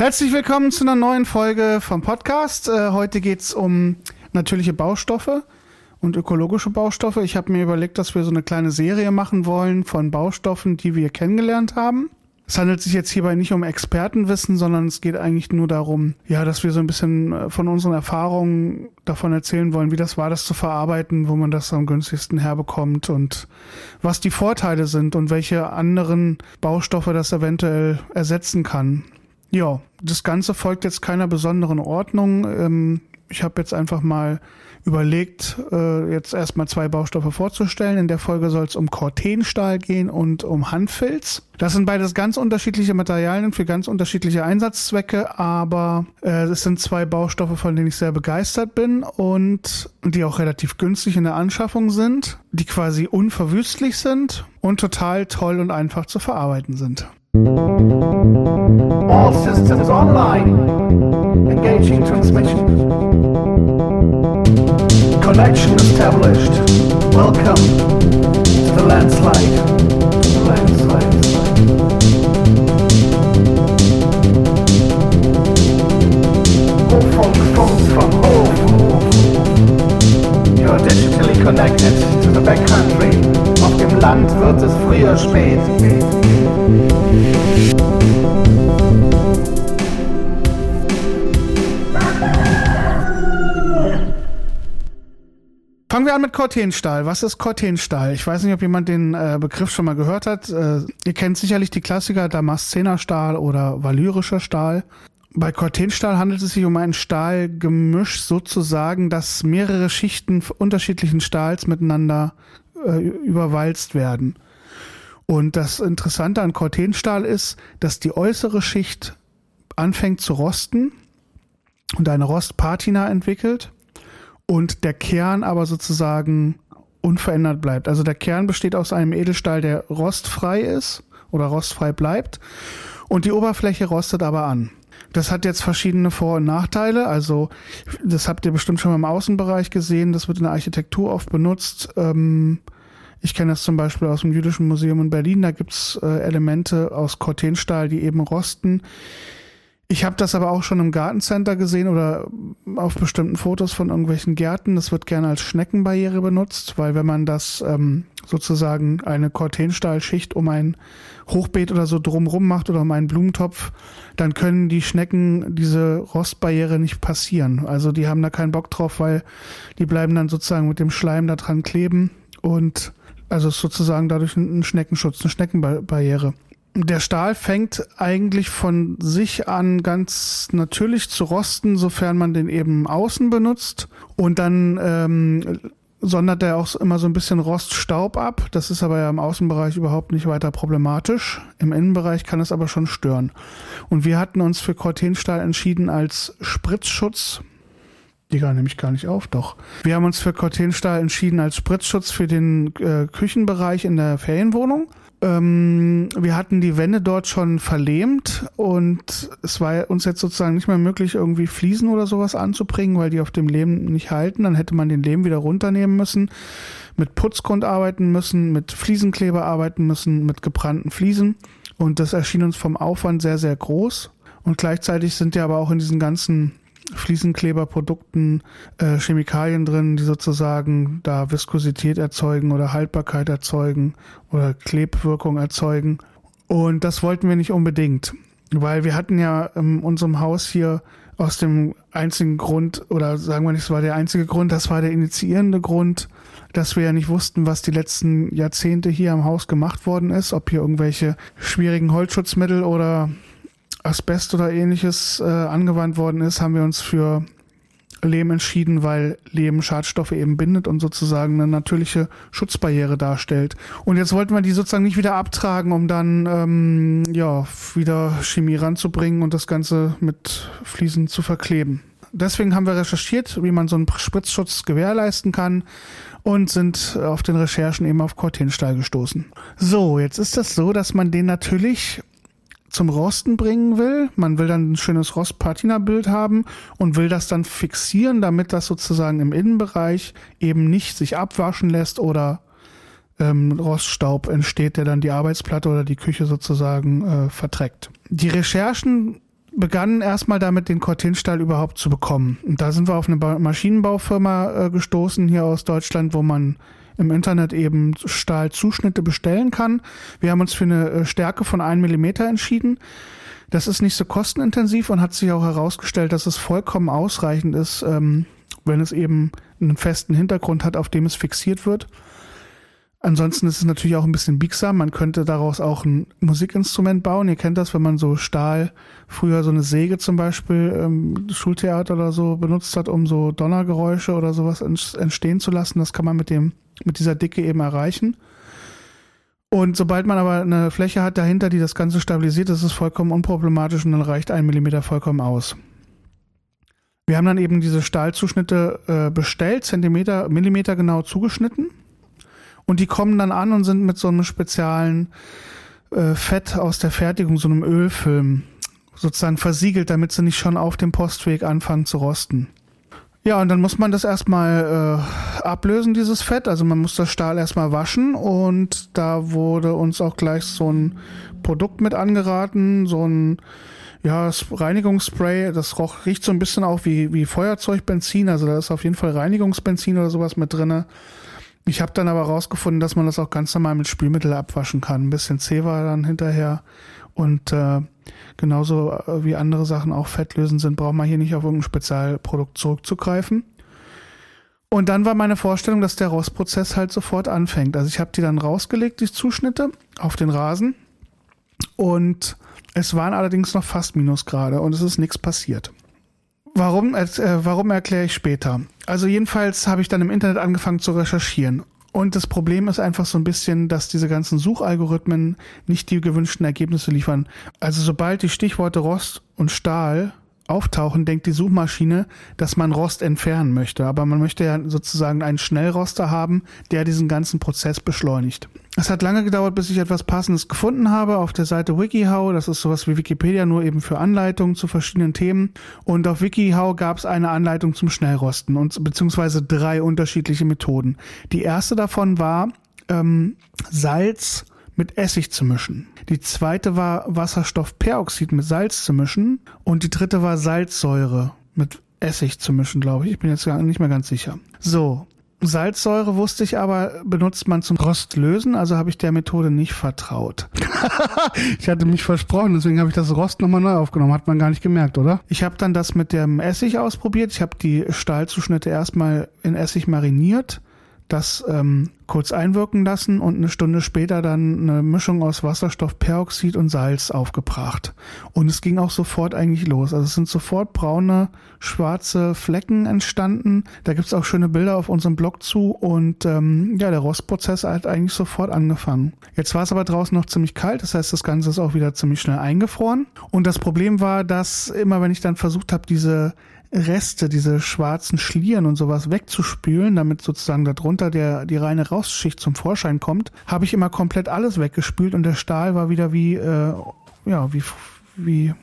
Herzlich willkommen zu einer neuen Folge vom Podcast. Äh, heute geht's um natürliche Baustoffe und ökologische Baustoffe. Ich habe mir überlegt, dass wir so eine kleine Serie machen wollen von Baustoffen, die wir kennengelernt haben. Es handelt sich jetzt hierbei nicht um Expertenwissen, sondern es geht eigentlich nur darum, ja, dass wir so ein bisschen äh, von unseren Erfahrungen davon erzählen wollen, wie das war, das zu verarbeiten, wo man das am günstigsten herbekommt und was die Vorteile sind und welche anderen Baustoffe das eventuell ersetzen kann. Ja, das Ganze folgt jetzt keiner besonderen Ordnung. Ähm, ich habe jetzt einfach mal überlegt, äh, jetzt erstmal zwei Baustoffe vorzustellen. In der Folge soll es um Cortenstahl gehen und um Handfilz. Das sind beides ganz unterschiedliche Materialien für ganz unterschiedliche Einsatzzwecke, aber äh, es sind zwei Baustoffe, von denen ich sehr begeistert bin und die auch relativ günstig in der Anschaffung sind, die quasi unverwüstlich sind und total toll und einfach zu verarbeiten sind. All systems online. Engaging transmission. Connection established. Welcome to the landslide. Landslide. Funk from home. Oh, oh. You're digitally connected Land wird es früher spät. Fangen wir an mit Cortenstahl. Was ist Cortenstahl? Ich weiß nicht, ob jemand den äh, Begriff schon mal gehört hat. Äh, ihr kennt sicherlich die Klassiker Damaszenerstahl oder valyrischer Stahl. Bei Cortenstahl handelt es sich um ein Stahlgemisch sozusagen, dass mehrere Schichten unterschiedlichen Stahls miteinander äh, überwalzt werden. Und das Interessante an Cortenstahl ist, dass die äußere Schicht anfängt zu rosten und eine Rostpatina entwickelt und der Kern aber sozusagen unverändert bleibt. Also der Kern besteht aus einem Edelstahl, der rostfrei ist oder rostfrei bleibt und die Oberfläche rostet aber an. Das hat jetzt verschiedene Vor- und Nachteile. Also das habt ihr bestimmt schon mal im Außenbereich gesehen. Das wird in der Architektur oft benutzt. Ähm, ich kenne das zum Beispiel aus dem Jüdischen Museum in Berlin. Da gibt's äh, Elemente aus Cortenstahl, die eben rosten. Ich habe das aber auch schon im Gartencenter gesehen oder auf bestimmten Fotos von irgendwelchen Gärten. Das wird gerne als Schneckenbarriere benutzt, weil wenn man das ähm, sozusagen eine Cortenstahlschicht um ein Hochbeet oder so drumrum macht oder um einen Blumentopf, dann können die Schnecken diese Rostbarriere nicht passieren. Also die haben da keinen Bock drauf, weil die bleiben dann sozusagen mit dem Schleim da dran kleben und also ist sozusagen dadurch ein Schneckenschutz, eine Schneckenbarriere der Stahl fängt eigentlich von sich an ganz natürlich zu rosten, sofern man den eben außen benutzt. Und dann ähm, sondert er auch immer so ein bisschen Roststaub ab. Das ist aber ja im Außenbereich überhaupt nicht weiter problematisch. Im Innenbereich kann es aber schon stören. Und wir hatten uns für Cortenstahl entschieden als Spritzschutz. Die gar nämlich gar nicht auf, doch. Wir haben uns für Cortenstahl entschieden als Spritzschutz für den äh, Küchenbereich in der Ferienwohnung. Ähm, wir hatten die Wände dort schon verlehmt und es war uns jetzt sozusagen nicht mehr möglich, irgendwie Fliesen oder sowas anzubringen, weil die auf dem Lehm nicht halten. Dann hätte man den Lehm wieder runternehmen müssen, mit Putzgrund arbeiten müssen, mit Fliesenkleber arbeiten müssen, mit gebrannten Fliesen. Und das erschien uns vom Aufwand sehr, sehr groß. Und gleichzeitig sind ja aber auch in diesen ganzen Fliesenkleberprodukten äh, Chemikalien drin, die sozusagen da Viskosität erzeugen oder Haltbarkeit erzeugen oder Klebwirkung erzeugen. Und das wollten wir nicht unbedingt, weil wir hatten ja in unserem Haus hier aus dem einzigen Grund, oder sagen wir nicht, es war der einzige Grund, das war der initiierende Grund, dass wir ja nicht wussten, was die letzten Jahrzehnte hier am Haus gemacht worden ist, ob hier irgendwelche schwierigen Holzschutzmittel oder Asbest oder ähnliches äh, angewandt worden ist, haben wir uns für Lehm entschieden, weil Lehm Schadstoffe eben bindet und sozusagen eine natürliche Schutzbarriere darstellt. Und jetzt wollten wir die sozusagen nicht wieder abtragen, um dann ähm, ja wieder Chemie ranzubringen und das Ganze mit Fliesen zu verkleben. Deswegen haben wir recherchiert, wie man so einen Spritzschutz gewährleisten kann und sind auf den Recherchen eben auf Cortenstahl gestoßen. So, jetzt ist das so, dass man den natürlich zum Rosten bringen will. Man will dann ein schönes Rost-Patina-Bild haben und will das dann fixieren, damit das sozusagen im Innenbereich eben nicht sich abwaschen lässt oder ähm, Roststaub entsteht, der dann die Arbeitsplatte oder die Küche sozusagen äh, verträgt. Die Recherchen begannen erstmal damit, den Cortinstahl überhaupt zu bekommen. Und da sind wir auf eine Maschinenbaufirma äh, gestoßen hier aus Deutschland, wo man im Internet eben Stahlzuschnitte bestellen kann. Wir haben uns für eine äh, Stärke von 1 mm entschieden. Das ist nicht so kostenintensiv und hat sich auch herausgestellt, dass es vollkommen ausreichend ist, ähm, wenn es eben einen festen Hintergrund hat, auf dem es fixiert wird. Ansonsten ist es natürlich auch ein bisschen biegsam. Man könnte daraus auch ein Musikinstrument bauen. Ihr kennt das, wenn man so Stahl, früher so eine Säge zum Beispiel, ähm, Schultheater oder so benutzt hat, um so Donnergeräusche oder sowas entstehen zu lassen. Das kann man mit dem, mit dieser Dicke eben erreichen. Und sobald man aber eine Fläche hat dahinter, die das Ganze stabilisiert, ist es vollkommen unproblematisch und dann reicht ein Millimeter vollkommen aus. Wir haben dann eben diese Stahlzuschnitte äh, bestellt, Zentimeter, Millimeter genau zugeschnitten und die kommen dann an und sind mit so einem speziellen äh, Fett aus der Fertigung, so einem Ölfilm, sozusagen versiegelt, damit sie nicht schon auf dem Postweg anfangen zu rosten. Ja, und dann muss man das erstmal äh, ablösen, dieses Fett. Also man muss das Stahl erstmal waschen und da wurde uns auch gleich so ein Produkt mit angeraten, so ein ja, Reinigungsspray, das roch, riecht so ein bisschen auch wie, wie Feuerzeugbenzin, also da ist auf jeden Fall Reinigungsbenzin oder sowas mit drinne. Ich habe dann aber rausgefunden, dass man das auch ganz normal mit Spülmittel abwaschen kann. Ein bisschen zäh war dann hinterher. Und äh, genauso äh, wie andere Sachen auch fettlösend sind, braucht man hier nicht auf irgendein Spezialprodukt zurückzugreifen. Und dann war meine Vorstellung, dass der Rostprozess halt sofort anfängt. Also ich habe die dann rausgelegt, die Zuschnitte, auf den Rasen. Und es waren allerdings noch fast Minusgrade und es ist nichts passiert. Warum, äh, warum erkläre ich später. Also jedenfalls habe ich dann im Internet angefangen zu recherchieren. Und das Problem ist einfach so ein bisschen, dass diese ganzen Suchalgorithmen nicht die gewünschten Ergebnisse liefern. Also sobald die Stichworte Rost und Stahl auftauchen, denkt die Suchmaschine, dass man Rost entfernen möchte. Aber man möchte ja sozusagen einen Schnellroster haben, der diesen ganzen Prozess beschleunigt. Es hat lange gedauert, bis ich etwas Passendes gefunden habe auf der Seite WikiHow. Das ist sowas wie Wikipedia, nur eben für Anleitungen zu verschiedenen Themen. Und auf WikiHow gab es eine Anleitung zum Schnellrosten und beziehungsweise drei unterschiedliche Methoden. Die erste davon war ähm, Salz mit Essig zu mischen. Die zweite war Wasserstoffperoxid mit Salz zu mischen. Und die dritte war Salzsäure mit Essig zu mischen, glaube ich. Ich bin jetzt nicht mehr ganz sicher. So. Salzsäure wusste ich aber, benutzt man zum Rostlösen, also habe ich der Methode nicht vertraut. ich hatte mich versprochen, deswegen habe ich das Rost nochmal neu aufgenommen. Hat man gar nicht gemerkt, oder? Ich habe dann das mit dem Essig ausprobiert. Ich habe die Stahlzuschnitte erstmal in Essig mariniert das ähm, kurz einwirken lassen und eine Stunde später dann eine Mischung aus Wasserstoffperoxid und Salz aufgebracht. Und es ging auch sofort eigentlich los. Also es sind sofort braune, schwarze Flecken entstanden. Da gibt's auch schöne Bilder auf unserem Blog zu und ähm, ja, der Rostprozess hat eigentlich sofort angefangen. Jetzt war es aber draußen noch ziemlich kalt, das heißt, das Ganze ist auch wieder ziemlich schnell eingefroren. Und das Problem war, dass immer wenn ich dann versucht habe, diese Reste, diese schwarzen Schlieren und sowas wegzuspülen, damit sozusagen darunter der, die reine Rausschicht zum Vorschein kommt, habe ich immer komplett alles weggespült und der Stahl war wieder wie, äh, ja, wie, wie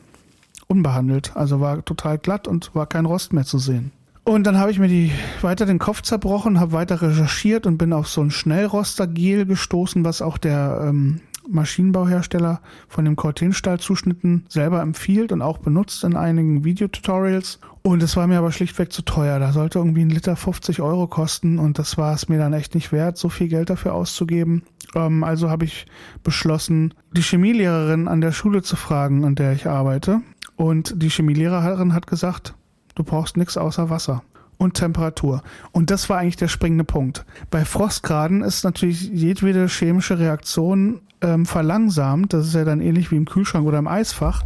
unbehandelt. Also war total glatt und war kein Rost mehr zu sehen. Und dann habe ich mir die weiter den Kopf zerbrochen, habe weiter recherchiert und bin auf so ein Schnellroster-Gel gestoßen, was auch der ähm, Maschinenbauhersteller von dem Cortenstahl-Zuschnitten selber empfiehlt und auch benutzt in einigen Videotutorials. Und es war mir aber schlichtweg zu teuer. Da sollte irgendwie ein Liter 50 Euro kosten und das war es mir dann echt nicht wert, so viel Geld dafür auszugeben. Ähm, also habe ich beschlossen, die Chemielehrerin an der Schule zu fragen, an der ich arbeite. Und die Chemielehrerin hat gesagt, du brauchst nichts außer Wasser und Temperatur. Und das war eigentlich der springende Punkt. Bei Frostgraden ist natürlich jedwede chemische Reaktion ähm, verlangsamt. Das ist ja dann ähnlich wie im Kühlschrank oder im Eisfach.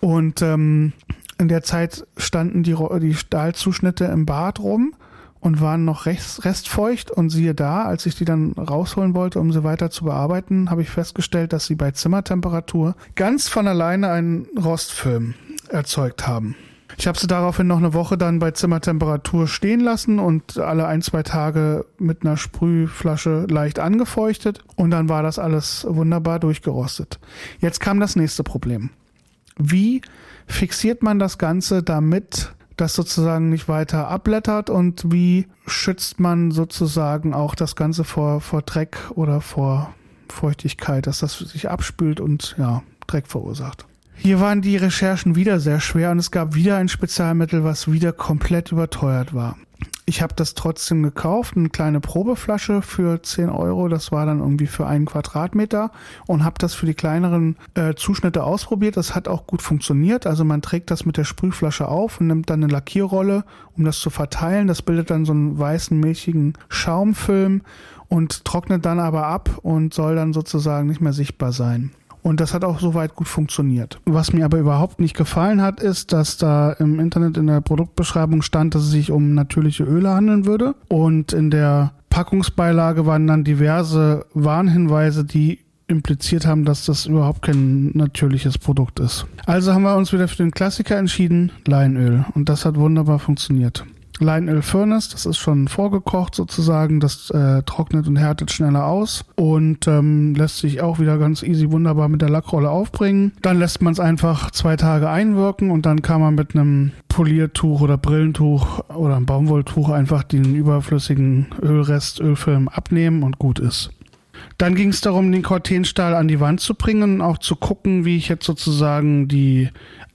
Und ähm, in der Zeit standen die, die Stahlzuschnitte im Bad rum und waren noch rest, restfeucht. Und siehe da, als ich die dann rausholen wollte, um sie weiter zu bearbeiten, habe ich festgestellt, dass sie bei Zimmertemperatur ganz von alleine einen Rostfilm erzeugt haben. Ich habe sie daraufhin noch eine Woche dann bei Zimmertemperatur stehen lassen und alle ein, zwei Tage mit einer Sprühflasche leicht angefeuchtet und dann war das alles wunderbar durchgerostet. Jetzt kam das nächste Problem. Wie fixiert man das Ganze, damit das sozusagen nicht weiter abblättert und wie schützt man sozusagen auch das Ganze vor, vor Dreck oder vor Feuchtigkeit, dass das sich abspült und ja, Dreck verursacht? Hier waren die Recherchen wieder sehr schwer und es gab wieder ein Spezialmittel, was wieder komplett überteuert war. Ich habe das trotzdem gekauft, eine kleine Probeflasche für 10 Euro. Das war dann irgendwie für einen Quadratmeter und habe das für die kleineren äh, Zuschnitte ausprobiert. Das hat auch gut funktioniert. Also man trägt das mit der Sprühflasche auf und nimmt dann eine Lackierrolle, um das zu verteilen. Das bildet dann so einen weißen, milchigen Schaumfilm und trocknet dann aber ab und soll dann sozusagen nicht mehr sichtbar sein. Und das hat auch soweit gut funktioniert. Was mir aber überhaupt nicht gefallen hat, ist, dass da im Internet in der Produktbeschreibung stand, dass es sich um natürliche Öle handeln würde. Und in der Packungsbeilage waren dann diverse Warnhinweise, die impliziert haben, dass das überhaupt kein natürliches Produkt ist. Also haben wir uns wieder für den Klassiker entschieden, Leinöl. Und das hat wunderbar funktioniert. Lionel Furnace, das ist schon vorgekocht sozusagen, das äh, trocknet und härtet schneller aus und ähm, lässt sich auch wieder ganz easy wunderbar mit der Lackrolle aufbringen. Dann lässt man es einfach zwei Tage einwirken und dann kann man mit einem Poliertuch oder Brillentuch oder einem Baumwolltuch einfach den überflüssigen Ölrest, Ölfilm abnehmen und gut ist. Dann ging es darum, den Cortenstahl an die Wand zu bringen, auch zu gucken, wie ich jetzt sozusagen die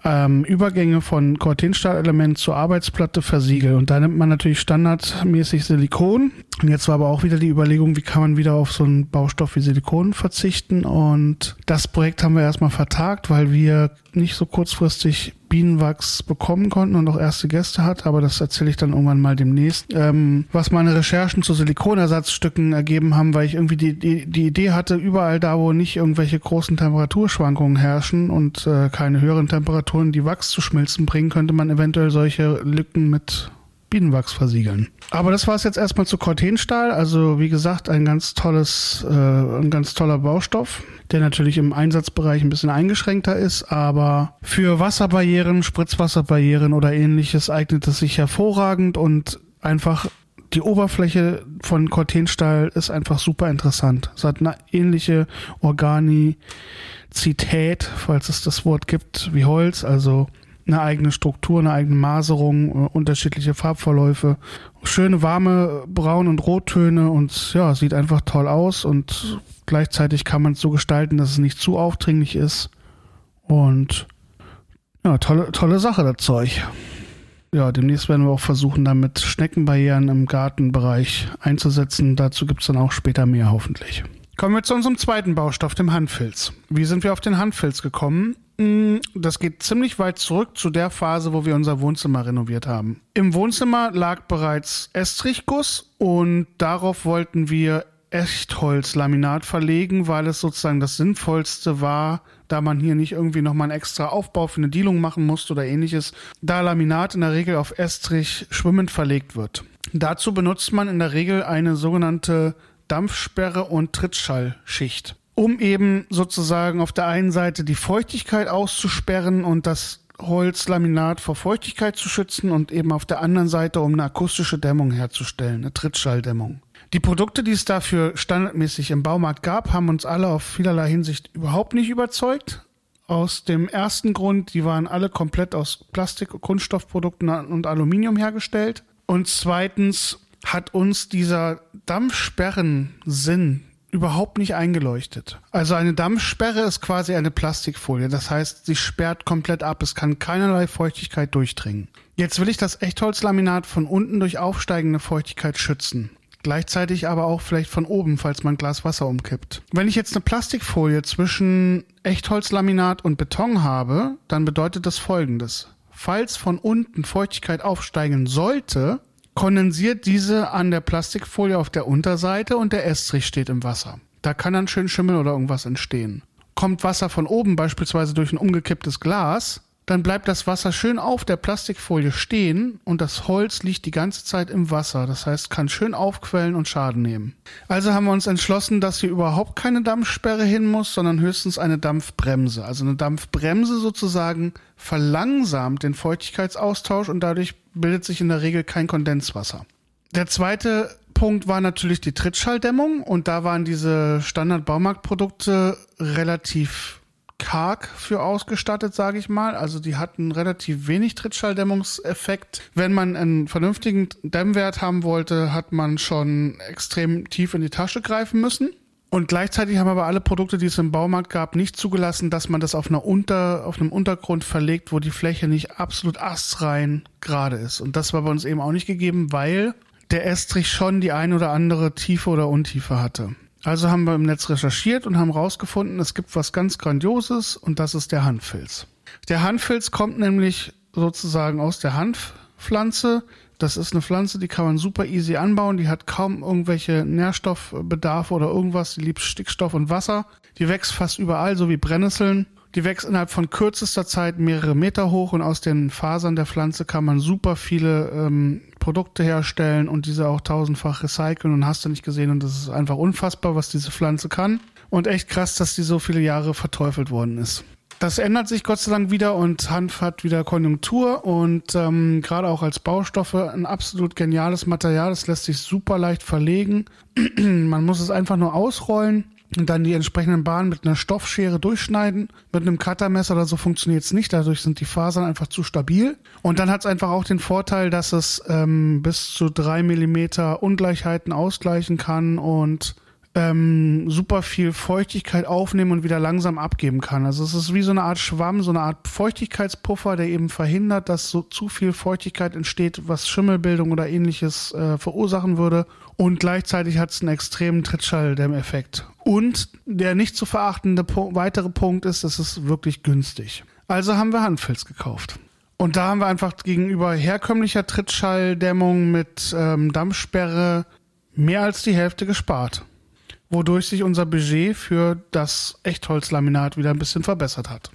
ähm, Übergänge von Cortenstahlelement zur Arbeitsplatte versiegel. Und da nimmt man natürlich standardmäßig Silikon. Und jetzt war aber auch wieder die Überlegung, wie kann man wieder auf so einen Baustoff wie Silikon verzichten. Und das Projekt haben wir erstmal vertagt, weil wir nicht so kurzfristig Bienenwachs bekommen konnten und auch erste Gäste hat, aber das erzähle ich dann irgendwann mal demnächst. Ähm, was meine Recherchen zu Silikonersatzstücken ergeben haben, weil ich irgendwie die, die, die Idee hatte, überall da, wo nicht irgendwelche großen Temperaturschwankungen herrschen und äh, keine höheren Temperaturen, die Wachs zu schmilzen bringen, könnte man eventuell solche Lücken mit Bienenwachs versiegeln. Aber das war es jetzt erstmal zu Cortenstahl. Also wie gesagt, ein ganz tolles, äh, ein ganz toller Baustoff, der natürlich im Einsatzbereich ein bisschen eingeschränkter ist, aber für Wasserbarrieren, Spritzwasserbarrieren oder ähnliches eignet es sich hervorragend und einfach die Oberfläche von Cortenstahl ist einfach super interessant. Es hat eine ähnliche Organizität, falls es das Wort gibt, wie Holz, also eine eigene Struktur, eine eigene Maserung, äh, unterschiedliche Farbverläufe, schöne warme Braun- und Rottöne und ja, sieht einfach toll aus und gleichzeitig kann man es so gestalten, dass es nicht zu aufdringlich ist und ja, tolle, tolle Sache, das Zeug. Ja, demnächst werden wir auch versuchen, damit Schneckenbarrieren im Gartenbereich einzusetzen. Dazu gibt es dann auch später mehr hoffentlich. Kommen wir zu unserem zweiten Baustoff, dem Handfilz. Wie sind wir auf den Handfilz gekommen? Mm, das geht ziemlich weit zurück zu der Phase, wo wir unser Wohnzimmer renoviert haben. Im Wohnzimmer lag bereits Estrichguss und darauf wollten wir Echtholzlaminat verlegen, weil es sozusagen das Sinnvollste war, da man hier nicht irgendwie nochmal einen extra Aufbau für eine Dielung machen musste oder ähnliches, da Laminat in der Regel auf Estrich schwimmend verlegt wird. Dazu benutzt man in der Regel eine sogenannte Dampfsperre und Trittschallschicht um eben sozusagen auf der einen Seite die Feuchtigkeit auszusperren und das Holzlaminat vor Feuchtigkeit zu schützen und eben auf der anderen Seite, um eine akustische Dämmung herzustellen, eine Trittschalldämmung. Die Produkte, die es dafür standardmäßig im Baumarkt gab, haben uns alle auf vielerlei Hinsicht überhaupt nicht überzeugt. Aus dem ersten Grund, die waren alle komplett aus Plastik, Kunststoffprodukten und Aluminium hergestellt. Und zweitens hat uns dieser Dampfsperren-Sinn überhaupt nicht eingeleuchtet. Also eine Dampfsperre ist quasi eine Plastikfolie. Das heißt, sie sperrt komplett ab. Es kann keinerlei Feuchtigkeit durchdringen. Jetzt will ich das Echtholzlaminat von unten durch aufsteigende Feuchtigkeit schützen. Gleichzeitig aber auch vielleicht von oben, falls man Glas Wasser umkippt. Wenn ich jetzt eine Plastikfolie zwischen Echtholzlaminat und Beton habe, dann bedeutet das folgendes. Falls von unten Feuchtigkeit aufsteigen sollte, kondensiert diese an der Plastikfolie auf der Unterseite und der Estrich steht im Wasser. Da kann dann schön Schimmel oder irgendwas entstehen. Kommt Wasser von oben, beispielsweise durch ein umgekipptes Glas, dann bleibt das Wasser schön auf der Plastikfolie stehen und das Holz liegt die ganze Zeit im Wasser. Das heißt, kann schön aufquellen und Schaden nehmen. Also haben wir uns entschlossen, dass hier überhaupt keine Dampfsperre hin muss, sondern höchstens eine Dampfbremse. Also eine Dampfbremse sozusagen verlangsamt den Feuchtigkeitsaustausch und dadurch bildet sich in der Regel kein Kondenswasser. Der zweite Punkt war natürlich die Trittschalldämmung und da waren diese Standard-Baumarktprodukte relativ karg für ausgestattet, sage ich mal. Also die hatten relativ wenig Trittschalldämmungseffekt. Wenn man einen vernünftigen Dämmwert haben wollte, hat man schon extrem tief in die Tasche greifen müssen. Und gleichzeitig haben aber alle Produkte, die es im Baumarkt gab, nicht zugelassen, dass man das auf, einer Unter, auf einem Untergrund verlegt, wo die Fläche nicht absolut astrein gerade ist. Und das war bei uns eben auch nicht gegeben, weil der Estrich schon die ein oder andere Tiefe oder Untiefe hatte. Also haben wir im Netz recherchiert und haben rausgefunden, es gibt was ganz Grandioses und das ist der Hanffilz. Der Hanffilz kommt nämlich sozusagen aus der Hanfpflanze, das ist eine Pflanze, die kann man super easy anbauen. Die hat kaum irgendwelche Nährstoffbedarfe oder irgendwas. Die liebt Stickstoff und Wasser. Die wächst fast überall, so wie Brennnesseln. Die wächst innerhalb von kürzester Zeit mehrere Meter hoch und aus den Fasern der Pflanze kann man super viele ähm, Produkte herstellen und diese auch tausendfach recyceln und hast du nicht gesehen. Und das ist einfach unfassbar, was diese Pflanze kann. Und echt krass, dass die so viele Jahre verteufelt worden ist das ändert sich Gott sei Dank wieder und Hanf hat wieder Konjunktur und ähm, gerade auch als Baustoffe ein absolut geniales Material. Das lässt sich super leicht verlegen. Man muss es einfach nur ausrollen und dann die entsprechenden Bahnen mit einer Stoffschere durchschneiden. Mit einem Cuttermesser oder so funktioniert es nicht. Dadurch sind die Fasern einfach zu stabil. Und dann hat es einfach auch den Vorteil, dass es ähm, bis zu drei Millimeter Ungleichheiten ausgleichen kann und ähm, super viel Feuchtigkeit aufnehmen und wieder langsam abgeben kann. Also es ist wie so eine Art Schwamm, so eine Art Feuchtigkeitspuffer, der eben verhindert, dass so zu viel Feuchtigkeit entsteht, was Schimmelbildung oder ähnliches äh, verursachen würde. Und gleichzeitig hat es einen extremen Trittschalldämmeffekt. Und der nicht zu verachtende po weitere Punkt ist, es ist wirklich günstig. Also haben wir Handfilz gekauft. Und da haben wir einfach gegenüber herkömmlicher Trittschalldämmung mit ähm, Dampfsperre mehr als die Hälfte gespart wodurch sich unser Budget für das Echtholzlaminat wieder ein bisschen verbessert hat.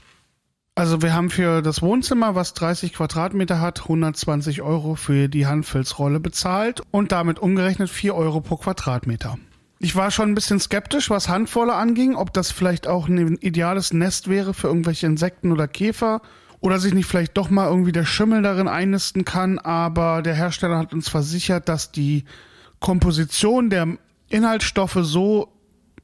Also wir haben für das Wohnzimmer, was 30 Quadratmeter hat, 120 Euro für die Handfilzrolle bezahlt und damit umgerechnet 4 Euro pro Quadratmeter. Ich war schon ein bisschen skeptisch, was Handvolle anging, ob das vielleicht auch ein ideales Nest wäre für irgendwelche Insekten oder Käfer oder sich nicht vielleicht doch mal irgendwie der Schimmel darin einnisten kann, aber der Hersteller hat uns versichert, dass die Komposition der Inhaltsstoffe so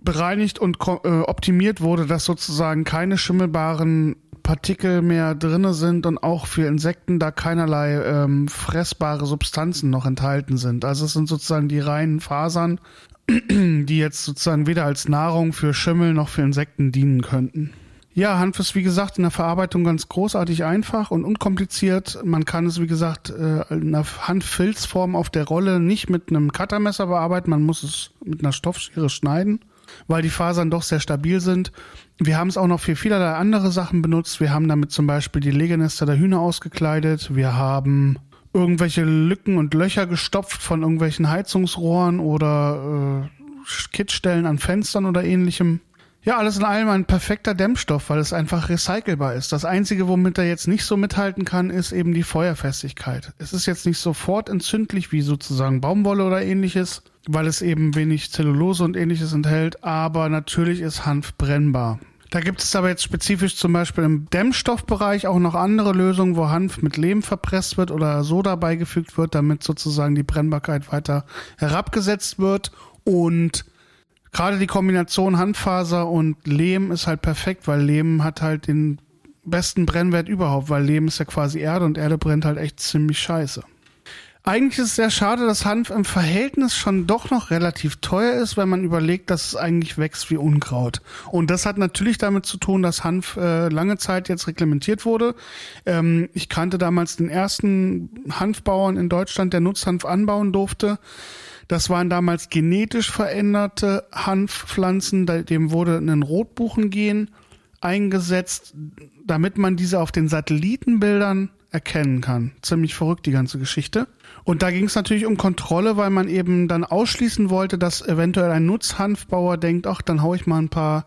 bereinigt und äh, optimiert wurde, dass sozusagen keine schimmelbaren Partikel mehr drinne sind und auch für Insekten da keinerlei ähm, fressbare Substanzen noch enthalten sind. Also es sind sozusagen die reinen Fasern, die jetzt sozusagen weder als Nahrung für Schimmel noch für Insekten dienen könnten. Ja, Hanf ist wie gesagt in der Verarbeitung ganz großartig einfach und unkompliziert. Man kann es wie gesagt äh, in einer Handfilzform auf der Rolle nicht mit einem Cuttermesser bearbeiten, man muss es mit einer Stoffschere schneiden, weil die Fasern doch sehr stabil sind. Wir haben es auch noch für vielerlei andere Sachen benutzt. Wir haben damit zum Beispiel die Legenester der Hühner ausgekleidet. Wir haben irgendwelche Lücken und Löcher gestopft von irgendwelchen Heizungsrohren oder äh, Kittstellen an Fenstern oder ähnlichem. Ja, alles in allem ein perfekter Dämmstoff, weil es einfach recycelbar ist. Das Einzige, womit er jetzt nicht so mithalten kann, ist eben die Feuerfestigkeit. Es ist jetzt nicht sofort entzündlich wie sozusagen Baumwolle oder ähnliches, weil es eben wenig Zellulose und ähnliches enthält, aber natürlich ist Hanf brennbar. Da gibt es aber jetzt spezifisch zum Beispiel im Dämmstoffbereich auch noch andere Lösungen, wo Hanf mit Lehm verpresst wird oder Soda beigefügt wird, damit sozusagen die Brennbarkeit weiter herabgesetzt wird und gerade die Kombination Handfaser und Lehm ist halt perfekt, weil Lehm hat halt den besten Brennwert überhaupt, weil Lehm ist ja quasi Erde und Erde brennt halt echt ziemlich scheiße. Eigentlich ist es sehr schade, dass Hanf im Verhältnis schon doch noch relativ teuer ist, wenn man überlegt, dass es eigentlich wächst wie Unkraut. Und das hat natürlich damit zu tun, dass Hanf äh, lange Zeit jetzt reglementiert wurde. Ähm, ich kannte damals den ersten Hanfbauern in Deutschland, der Nutzhanf anbauen durfte. Das waren damals genetisch veränderte Hanfpflanzen, dem wurde ein Rotbuchengen eingesetzt, damit man diese auf den Satellitenbildern erkennen kann. Ziemlich verrückt die ganze Geschichte. Und da ging es natürlich um Kontrolle, weil man eben dann ausschließen wollte, dass eventuell ein Nutzhanfbauer denkt, ach, dann hau ich mal ein paar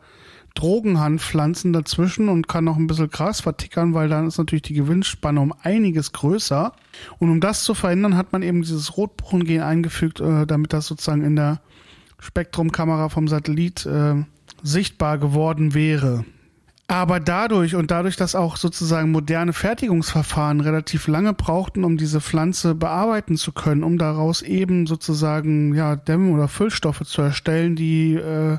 Drogenhandpflanzen dazwischen und kann noch ein bisschen Gras vertickern, weil dann ist natürlich die Gewinnspanne um einiges größer. Und um das zu verhindern, hat man eben dieses Rotbuchengen eingefügt, äh, damit das sozusagen in der Spektrumkamera vom Satellit äh, sichtbar geworden wäre. Aber dadurch und dadurch, dass auch sozusagen moderne Fertigungsverfahren relativ lange brauchten, um diese Pflanze bearbeiten zu können, um daraus eben sozusagen ja Dämme oder Füllstoffe zu erstellen, die äh,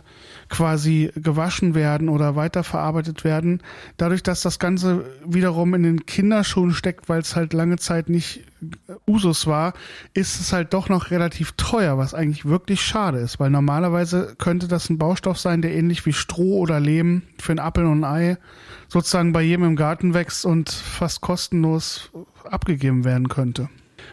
quasi gewaschen werden oder weiterverarbeitet werden. Dadurch, dass das Ganze wiederum in den Kinderschuhen steckt, weil es halt lange Zeit nicht Usus war, ist es halt doch noch relativ teuer, was eigentlich wirklich schade ist, weil normalerweise könnte das ein Baustoff sein, der ähnlich wie Stroh oder Lehm für einen Apfel und ein Ei sozusagen bei jedem im Garten wächst und fast kostenlos abgegeben werden könnte.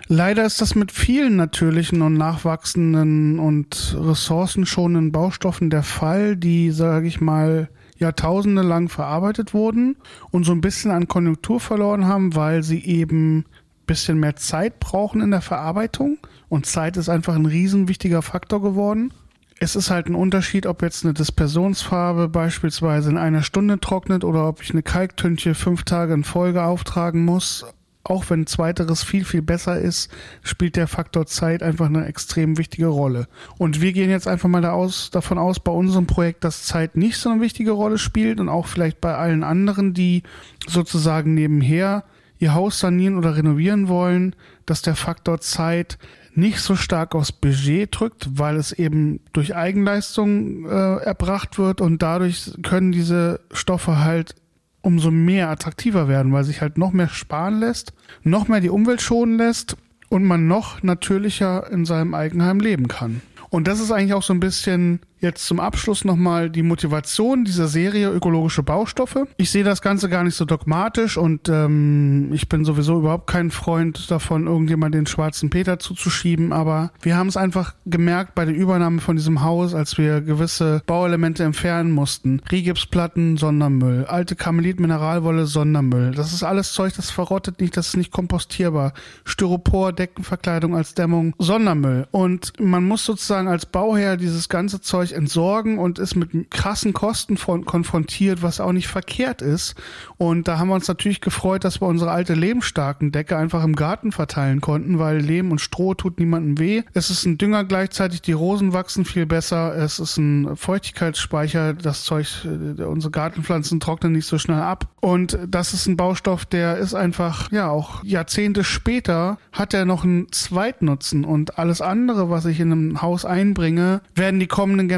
Leider ist das mit vielen natürlichen und nachwachsenden und ressourcenschonenden Baustoffen der Fall, die, sage ich mal, Jahrtausende lang verarbeitet wurden und so ein bisschen an Konjunktur verloren haben, weil sie eben bisschen mehr Zeit brauchen in der Verarbeitung. Und Zeit ist einfach ein riesen wichtiger Faktor geworden. Es ist halt ein Unterschied, ob jetzt eine Dispersionsfarbe beispielsweise in einer Stunde trocknet oder ob ich eine Kalktünche fünf Tage in Folge auftragen muss auch wenn zweiteres viel, viel besser ist, spielt der Faktor Zeit einfach eine extrem wichtige Rolle. Und wir gehen jetzt einfach mal da aus, davon aus, bei unserem Projekt, dass Zeit nicht so eine wichtige Rolle spielt und auch vielleicht bei allen anderen, die sozusagen nebenher ihr Haus sanieren oder renovieren wollen, dass der Faktor Zeit nicht so stark aufs Budget drückt, weil es eben durch Eigenleistung äh, erbracht wird und dadurch können diese Stoffe halt umso mehr attraktiver werden, weil sich halt noch mehr sparen lässt, noch mehr die Umwelt schonen lässt und man noch natürlicher in seinem Eigenheim leben kann. Und das ist eigentlich auch so ein bisschen Jetzt zum Abschluss nochmal die Motivation dieser Serie ökologische Baustoffe. Ich sehe das Ganze gar nicht so dogmatisch und ähm, ich bin sowieso überhaupt kein Freund davon, irgendjemand den schwarzen Peter zuzuschieben, aber wir haben es einfach gemerkt bei der Übernahme von diesem Haus, als wir gewisse Bauelemente entfernen mussten. Rigipsplatten, Sondermüll, alte Kamelit Mineralwolle, Sondermüll. Das ist alles Zeug, das verrottet nicht, das ist nicht kompostierbar. Styropor, Deckenverkleidung als Dämmung, Sondermüll. Und man muss sozusagen als Bauherr dieses ganze Zeug Zeug entsorgen und ist mit krassen Kosten von, konfrontiert, was auch nicht verkehrt ist. Und da haben wir uns natürlich gefreut, dass wir unsere alte lehmstarken Decke einfach im Garten verteilen konnten, weil Lehm und Stroh tut niemandem weh. Es ist ein Dünger gleichzeitig, die Rosen wachsen viel besser. Es ist ein Feuchtigkeitsspeicher, das Zeug, äh, unsere Gartenpflanzen trocknen nicht so schnell ab. Und das ist ein Baustoff, der ist einfach, ja, auch Jahrzehnte später hat er noch einen Zweitnutzen und alles andere, was ich in einem Haus einbringe, werden die kommenden Generationen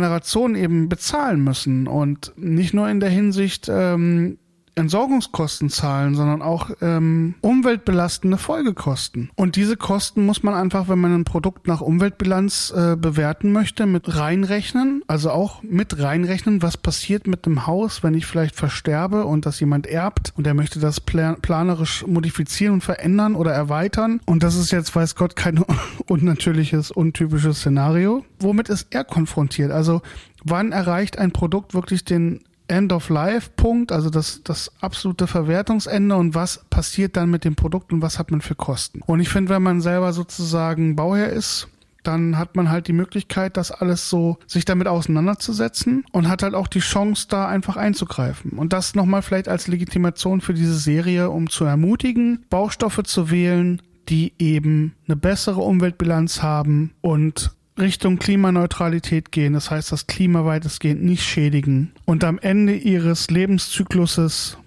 eben bezahlen müssen. Und nicht nur in der Hinsicht ähm, Entsorgungskosten zahlen, sondern auch ähm, umweltbelastende Folgekosten. Und diese Kosten muss man einfach, wenn man ein Produkt nach Umweltbilanz äh, bewerten möchte, mit reinrechnen. Also auch mit reinrechnen, was passiert mit dem Haus, wenn ich vielleicht versterbe und das jemand erbt und er möchte das plan planerisch modifizieren und verändern oder erweitern. Und das ist jetzt, weiß Gott, kein unnatürliches, untypisches Szenario. Womit ist er konfrontiert? Also wann erreicht ein Produkt wirklich den End-of-Life-Punkt, also das, das absolute Verwertungsende und was passiert dann mit dem Produkt und was hat man für Kosten. Und ich finde, wenn man selber sozusagen Bauherr ist, dann hat man halt die Möglichkeit, das alles so sich damit auseinanderzusetzen und hat halt auch die Chance, da einfach einzugreifen. Und das nochmal vielleicht als Legitimation für diese Serie, um zu ermutigen, Baustoffe zu wählen, die eben eine bessere Umweltbilanz haben und Richtung Klimaneutralität gehen, das heißt das Klima weitestgehend nicht schädigen und am Ende ihres Lebenszykluses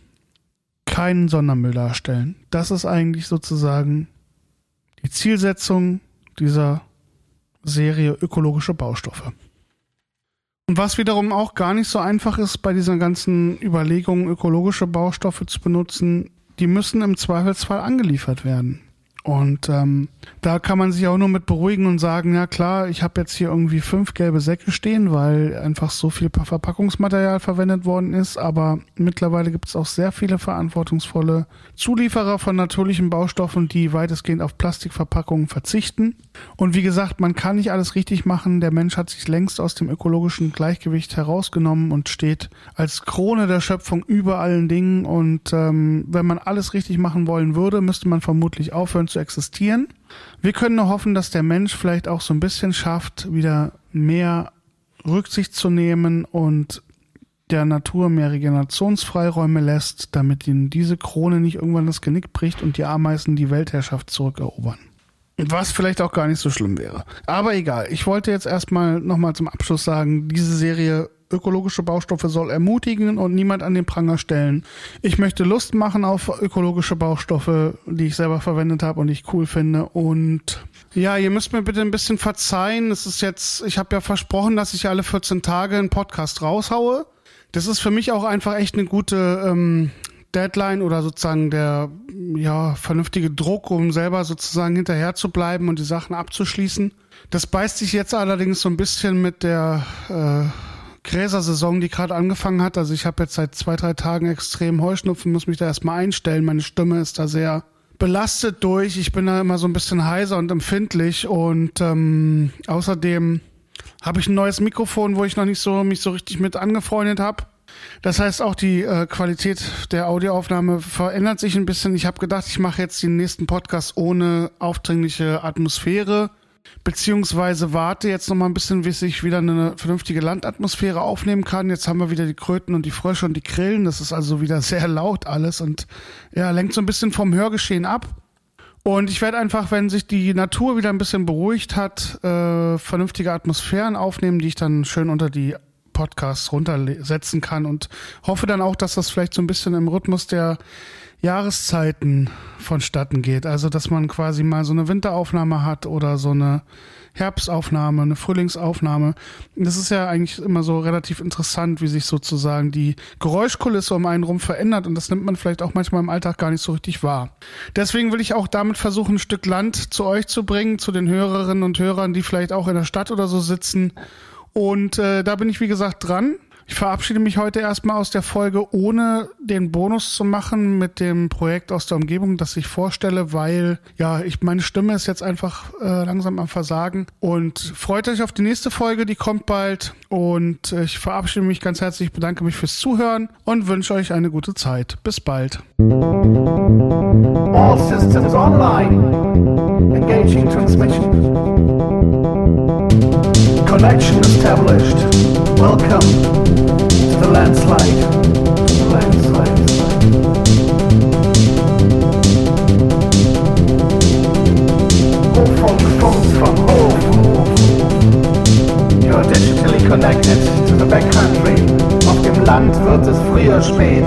keinen Sondermüll darstellen. Das ist eigentlich sozusagen die Zielsetzung dieser Serie ökologische Baustoffe. Und was wiederum auch gar nicht so einfach ist bei diesen ganzen Überlegungen, ökologische Baustoffe zu benutzen, die müssen im Zweifelsfall angeliefert werden. Und ähm, da kann man sich auch nur mit beruhigen und sagen, ja klar, ich habe jetzt hier irgendwie fünf gelbe Säcke stehen, weil einfach so viel Verpackungsmaterial verwendet worden ist. Aber mittlerweile gibt es auch sehr viele verantwortungsvolle Zulieferer von natürlichen Baustoffen, die weitestgehend auf Plastikverpackungen verzichten. Und wie gesagt, man kann nicht alles richtig machen. Der Mensch hat sich längst aus dem ökologischen Gleichgewicht herausgenommen und steht als Krone der Schöpfung über allen Dingen. Und ähm, wenn man alles richtig machen wollen würde, müsste man vermutlich aufhören zu existieren. Wir können nur hoffen, dass der Mensch vielleicht auch so ein bisschen schafft, wieder mehr Rücksicht zu nehmen und der Natur mehr Regenerationsfreiräume lässt, damit ihnen diese Krone nicht irgendwann das Genick bricht und die Ameisen die Weltherrschaft zurückerobern. Was vielleicht auch gar nicht so schlimm wäre. Aber egal, ich wollte jetzt erstmal nochmal zum Abschluss sagen, diese Serie ökologische Baustoffe soll ermutigen und niemand an den Pranger stellen. Ich möchte Lust machen auf ökologische Baustoffe, die ich selber verwendet habe und ich cool finde. Und ja, ihr müsst mir bitte ein bisschen verzeihen. Es ist jetzt, ich habe ja versprochen, dass ich alle 14 Tage einen Podcast raushaue. Das ist für mich auch einfach echt eine gute ähm, Deadline oder sozusagen der ja, vernünftige Druck, um selber sozusagen hinterher zu bleiben und die Sachen abzuschließen. Das beißt sich jetzt allerdings so ein bisschen mit der äh, Gräsersaison, die gerade angefangen hat. Also ich habe jetzt seit zwei, drei Tagen extrem Heuschnupfen, muss mich da erstmal einstellen. Meine Stimme ist da sehr belastet durch. Ich bin da immer so ein bisschen heiser und empfindlich und ähm, außerdem habe ich ein neues Mikrofon, wo ich noch nicht so mich so richtig mit angefreundet habe. Das heißt, auch die äh, Qualität der Audioaufnahme verändert sich ein bisschen. Ich habe gedacht, ich mache jetzt den nächsten Podcast ohne aufdringliche Atmosphäre, beziehungsweise warte jetzt noch mal ein bisschen, bis ich wieder eine vernünftige Landatmosphäre aufnehmen kann. Jetzt haben wir wieder die Kröten und die Frösche und die Grillen. Das ist also wieder sehr laut alles und ja, lenkt so ein bisschen vom Hörgeschehen ab. Und ich werde einfach, wenn sich die Natur wieder ein bisschen beruhigt hat, äh, vernünftige Atmosphären aufnehmen, die ich dann schön unter die Podcasts runtersetzen kann und hoffe dann auch, dass das vielleicht so ein bisschen im Rhythmus der Jahreszeiten vonstatten geht. Also, dass man quasi mal so eine Winteraufnahme hat oder so eine Herbstaufnahme, eine Frühlingsaufnahme. Das ist ja eigentlich immer so relativ interessant, wie sich sozusagen die Geräuschkulisse um einen rum verändert und das nimmt man vielleicht auch manchmal im Alltag gar nicht so richtig wahr. Deswegen will ich auch damit versuchen, ein Stück Land zu euch zu bringen, zu den Hörerinnen und Hörern, die vielleicht auch in der Stadt oder so sitzen. Und äh, da bin ich, wie gesagt, dran. Ich verabschiede mich heute erstmal aus der Folge, ohne den Bonus zu machen mit dem Projekt aus der Umgebung, das ich vorstelle, weil ja, ich meine Stimme ist jetzt einfach äh, langsam am Versagen und freut euch auf die nächste Folge, die kommt bald und ich verabschiede mich ganz herzlich, bedanke mich fürs Zuhören und wünsche euch eine gute Zeit. Bis bald. All systems online. Engaging transmission. Connection established. Welcome to the landslide. Landslide. Oh, funk, from home. You're digitally connected to the backcountry. Auf dem Land wird es früher spät.